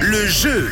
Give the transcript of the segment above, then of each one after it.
Le jeu.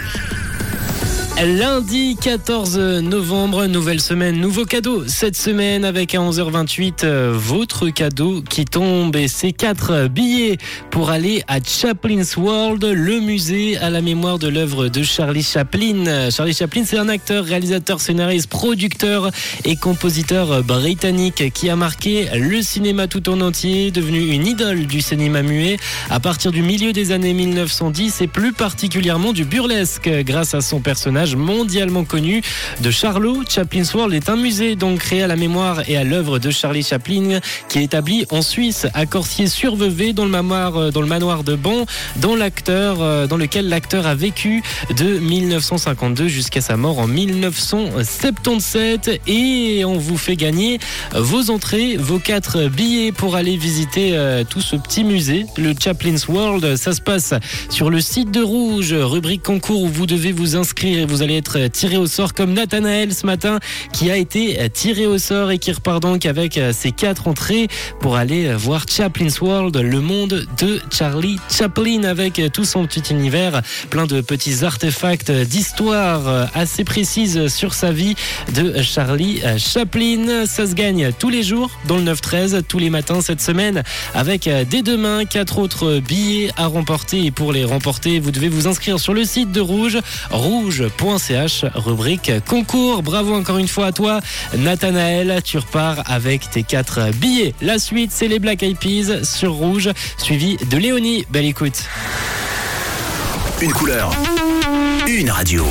Lundi 14 novembre, nouvelle semaine, nouveau cadeau. Cette semaine avec à 11h28 euh, votre cadeau qui tombe et c'est quatre billets pour aller à Chaplin's World, le musée à la mémoire de l'œuvre de Charlie Chaplin. Charlie Chaplin, c'est un acteur, réalisateur, scénariste, producteur et compositeur britannique qui a marqué le cinéma tout en entier, devenu une idole du cinéma muet à partir du milieu des années 1910 et plus particulièrement du burlesque grâce à son personnage mondialement connu de Charlot. Chaplin's World est un musée donc créé à la mémoire et à l'œuvre de Charlie Chaplin qui est établi en Suisse à Corsier-sur-Vevey dans le manoir euh, dans le manoir de Bon dans l'acteur euh, dans lequel l'acteur a vécu de 1952 jusqu'à sa mort en 1977 et on vous fait gagner vos entrées, vos quatre billets pour aller visiter euh, tout ce petit musée, le Chaplin's World. Ça se passe sur le site de Rouge, rubrique concours où vous devez vous inscrire et vous vous allez être tiré au sort comme Nathanaël ce matin qui a été tiré au sort et qui repart donc avec ses quatre entrées pour aller voir Chaplin's World, le monde de Charlie Chaplin avec tout son petit univers, plein de petits artefacts d'histoire assez précises sur sa vie de Charlie Chaplin. Ça se gagne tous les jours dans le 9-13, tous les matins cette semaine avec dès demain quatre autres billets à remporter et pour les remporter vous devez vous inscrire sur le site de Rouge, rouge.com ch rubrique concours. Bravo encore une fois à toi, Nathanaël. Tu repars avec tes quatre billets. La suite, c'est les Black Eyed Peas sur rouge, suivi de Léonie. Belle écoute. Une couleur, une radio.